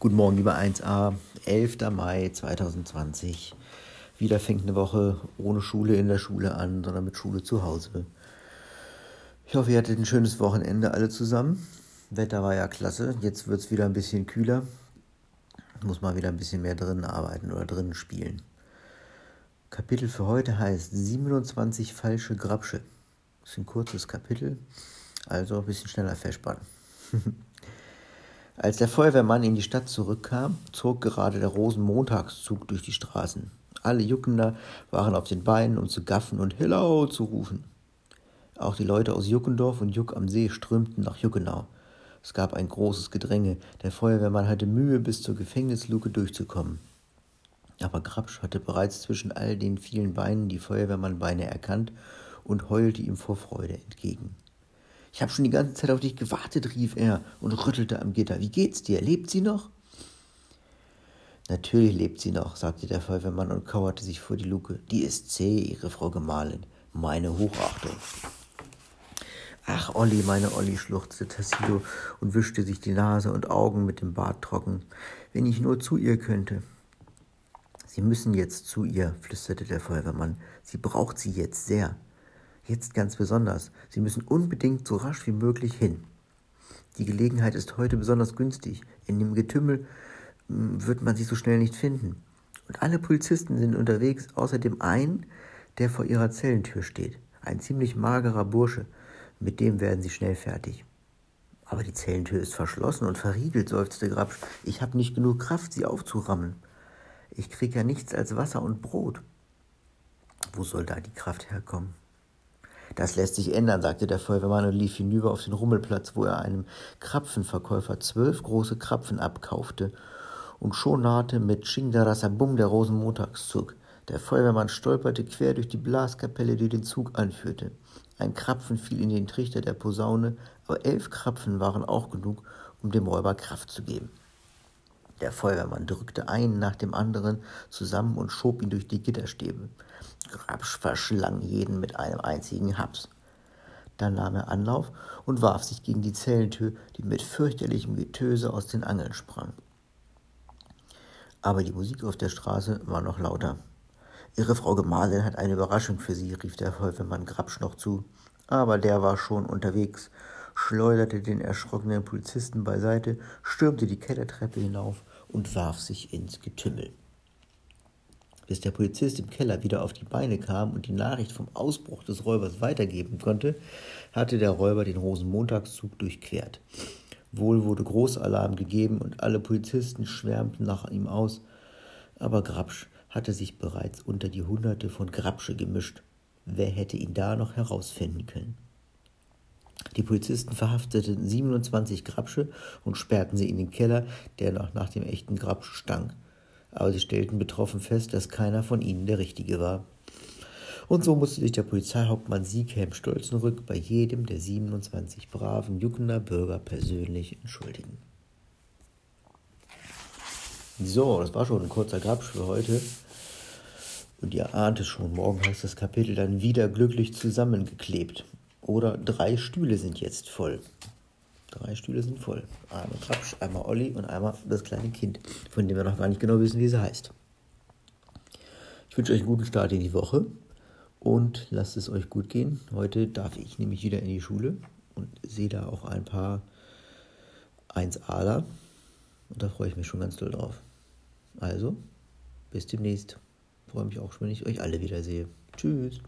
Guten Morgen, lieber 1a, 11. Mai 2020. Wieder fängt eine Woche ohne Schule in der Schule an, sondern mit Schule zu Hause. Ich hoffe, ihr hattet ein schönes Wochenende alle zusammen. Wetter war ja klasse. Jetzt wird es wieder ein bisschen kühler. Muss mal wieder ein bisschen mehr drinnen arbeiten oder drinnen spielen. Kapitel für heute heißt 27 falsche Grabsche. Das ist ein kurzes Kapitel, also ein bisschen schneller verspannen. Als der Feuerwehrmann in die Stadt zurückkam, zog gerade der Rosenmontagszug durch die Straßen. Alle Juckender waren auf den Beinen, um zu gaffen und Hillau zu rufen. Auch die Leute aus Juckendorf und Juck am See strömten nach Juckenau. Es gab ein großes Gedränge. Der Feuerwehrmann hatte Mühe, bis zur Gefängnisluke durchzukommen. Aber Grabsch hatte bereits zwischen all den vielen Beinen die Feuerwehrmannbeine erkannt und heulte ihm vor Freude entgegen. Ich habe schon die ganze Zeit auf dich gewartet, rief er und rüttelte am Gitter. Wie geht's dir? Lebt sie noch? Natürlich lebt sie noch, sagte der Feuerwehrmann und kauerte sich vor die Luke. Die ist zäh, ihre Frau Gemahlin. Meine Hochachtung. Ach, Olli, meine Olli, schluchzte Tassilo und wischte sich die Nase und Augen mit dem Bart trocken. Wenn ich nur zu ihr könnte. Sie müssen jetzt zu ihr, flüsterte der Feuerwehrmann. Sie braucht sie jetzt sehr. Jetzt ganz besonders. Sie müssen unbedingt so rasch wie möglich hin. Die Gelegenheit ist heute besonders günstig. In dem Getümmel hm, wird man sie so schnell nicht finden. Und alle Polizisten sind unterwegs, außer dem einen, der vor ihrer Zellentür steht. Ein ziemlich magerer Bursche. Mit dem werden sie schnell fertig. Aber die Zellentür ist verschlossen und verriegelt, seufzte Grabsch. Ich habe nicht genug Kraft, sie aufzurammen. Ich krieg ja nichts als Wasser und Brot. Wo soll da die Kraft herkommen? Das lässt sich ändern, sagte der Feuerwehrmann und lief hinüber auf den Rummelplatz, wo er einem Krapfenverkäufer zwölf große Krapfen abkaufte. Und schon nahte mit Shingdarasabum der Rosenmontagszug. Der Feuerwehrmann stolperte quer durch die Blaskapelle, die den Zug anführte. Ein Krapfen fiel in den Trichter der Posaune, aber elf Krapfen waren auch genug, um dem Räuber Kraft zu geben. Der Feuerwehrmann drückte einen nach dem anderen zusammen und schob ihn durch die Gitterstäbe. Grabsch verschlang jeden mit einem einzigen Haps. Dann nahm er Anlauf und warf sich gegen die Zellentür, die mit fürchterlichem Getöse aus den Angeln sprang. Aber die Musik auf der Straße war noch lauter. Ihre Frau Gemahlin hat eine Überraschung für Sie, rief der Feuerwehrmann Grabsch noch zu. Aber der war schon unterwegs schleuderte den erschrockenen Polizisten beiseite, stürmte die Kellertreppe hinauf und warf sich ins Getümmel. Bis der Polizist im Keller wieder auf die Beine kam und die Nachricht vom Ausbruch des Räubers weitergeben konnte, hatte der Räuber den Rosenmontagszug durchquert. Wohl wurde Großalarm gegeben und alle Polizisten schwärmten nach ihm aus, aber Grabsch hatte sich bereits unter die Hunderte von Grabsche gemischt. Wer hätte ihn da noch herausfinden können? Die Polizisten verhafteten 27 Grabsche und sperrten sie in den Keller, der noch nach dem echten Grabsch stank. Aber sie stellten betroffen fest, dass keiner von ihnen der Richtige war. Und so musste sich der Polizeihauptmann Sieghelm Stolzenrück bei jedem der 27 braven Juckender Bürger persönlich entschuldigen. So, das war schon ein kurzer Grabsch für heute. Und ihr ahnt es schon, morgen heißt das Kapitel dann wieder glücklich zusammengeklebt. Oder drei Stühle sind jetzt voll. Drei Stühle sind voll. Einmal Krapsch, einmal Olli und einmal das kleine Kind, von dem wir noch gar nicht genau wissen, wie sie heißt. Ich wünsche euch einen guten Start in die Woche und lasst es euch gut gehen. Heute darf ich nämlich wieder in die Schule und sehe da auch ein paar 1Aler und da freue ich mich schon ganz doll drauf. Also, bis demnächst. Freue mich auch schon, wenn ich euch alle wiedersehe. Tschüss.